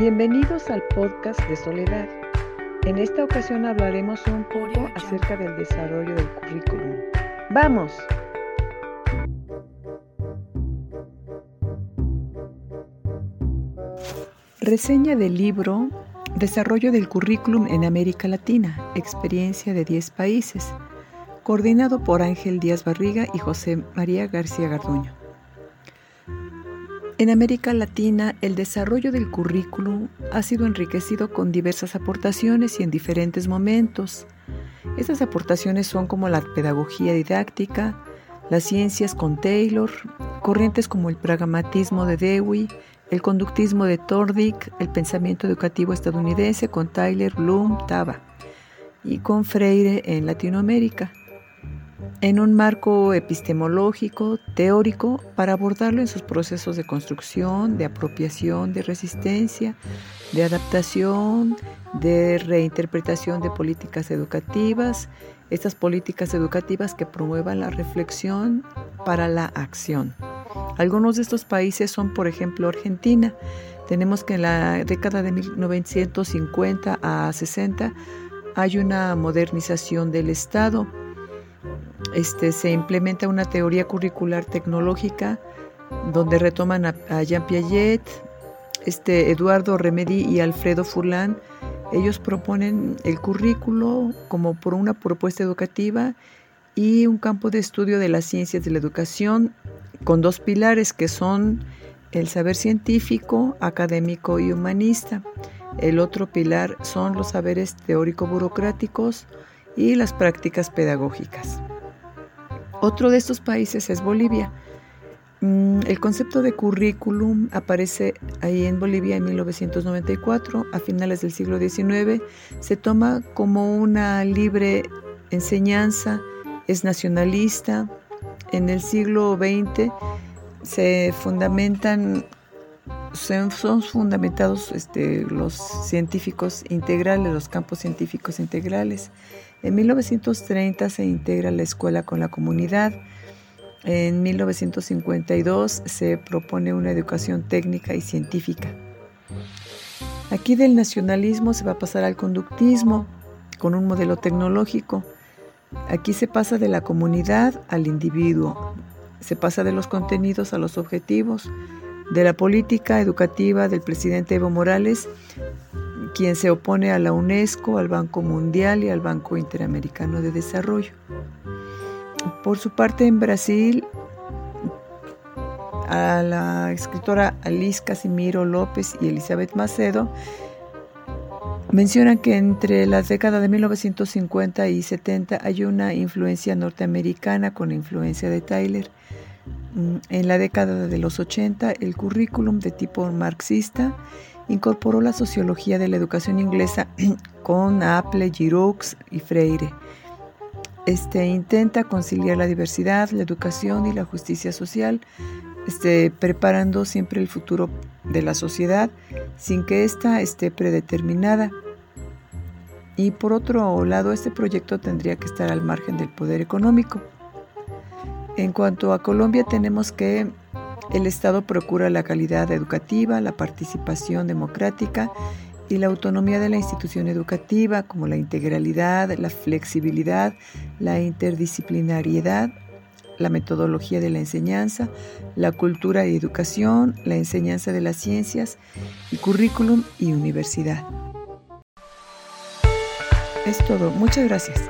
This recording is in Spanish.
Bienvenidos al podcast de Soledad. En esta ocasión hablaremos un poco acerca del desarrollo del currículum. ¡Vamos! Reseña del libro Desarrollo del currículum en América Latina, experiencia de 10 países, coordinado por Ángel Díaz Barriga y José María García Garduño. En América Latina, el desarrollo del currículum ha sido enriquecido con diversas aportaciones y en diferentes momentos. Estas aportaciones son como la pedagogía didáctica, las ciencias con Taylor, corrientes como el pragmatismo de Dewey, el conductismo de Tordick, el pensamiento educativo estadounidense con Tyler, Bloom, Taba y con Freire en Latinoamérica en un marco epistemológico, teórico, para abordarlo en sus procesos de construcción, de apropiación, de resistencia, de adaptación, de reinterpretación de políticas educativas, estas políticas educativas que promuevan la reflexión para la acción. Algunos de estos países son, por ejemplo, Argentina. Tenemos que en la década de 1950 a 60 hay una modernización del Estado este, se implementa una teoría curricular tecnológica donde retoman a, Jean Piaget, este, Eduardo Remedi y Alfredo Furlan. Ellos proponen el currículo como por una propuesta educativa y un campo de estudio de las ciencias de la educación con dos pilares que son el saber científico, académico y humanista. El otro pilar son los saberes teórico-burocráticos y las prácticas pedagógicas. Otro de estos países es Bolivia. Mm, el concepto de currículum aparece ahí en Bolivia en 1994, a finales del siglo XIX. Se toma como una libre enseñanza, es nacionalista. En el siglo XX se fundamentan, son fundamentados este, los científicos integrales, los campos científicos integrales. En 1930 se integra la escuela con la comunidad. En 1952 se propone una educación técnica y científica. Aquí del nacionalismo se va a pasar al conductismo con un modelo tecnológico. Aquí se pasa de la comunidad al individuo. Se pasa de los contenidos a los objetivos, de la política educativa del presidente Evo Morales quien se opone a la UNESCO, al Banco Mundial y al Banco Interamericano de Desarrollo. Por su parte, en Brasil, a la escritora Alice Casimiro López y Elizabeth Macedo mencionan que entre las décadas de 1950 y 70 hay una influencia norteamericana con influencia de Tyler. Mm, en la década de los 80, el currículum de tipo marxista incorporó la sociología de la educación inglesa con Apple, Giroux y Freire. Este intenta conciliar la diversidad, la educación y la justicia social, este, preparando siempre el futuro de la sociedad sin que ésta esté predeterminada. Y por otro lado, este proyecto tendría que estar al margen del poder económico. En cuanto a Colombia, tenemos que el Estado procura la calidad educativa, la participación democrática y la autonomía de la institución educativa, como la integralidad, la flexibilidad, la interdisciplinariedad, la metodología de la enseñanza, la cultura y educación, la enseñanza de las ciencias y currículum y universidad. Es todo. Muchas gracias.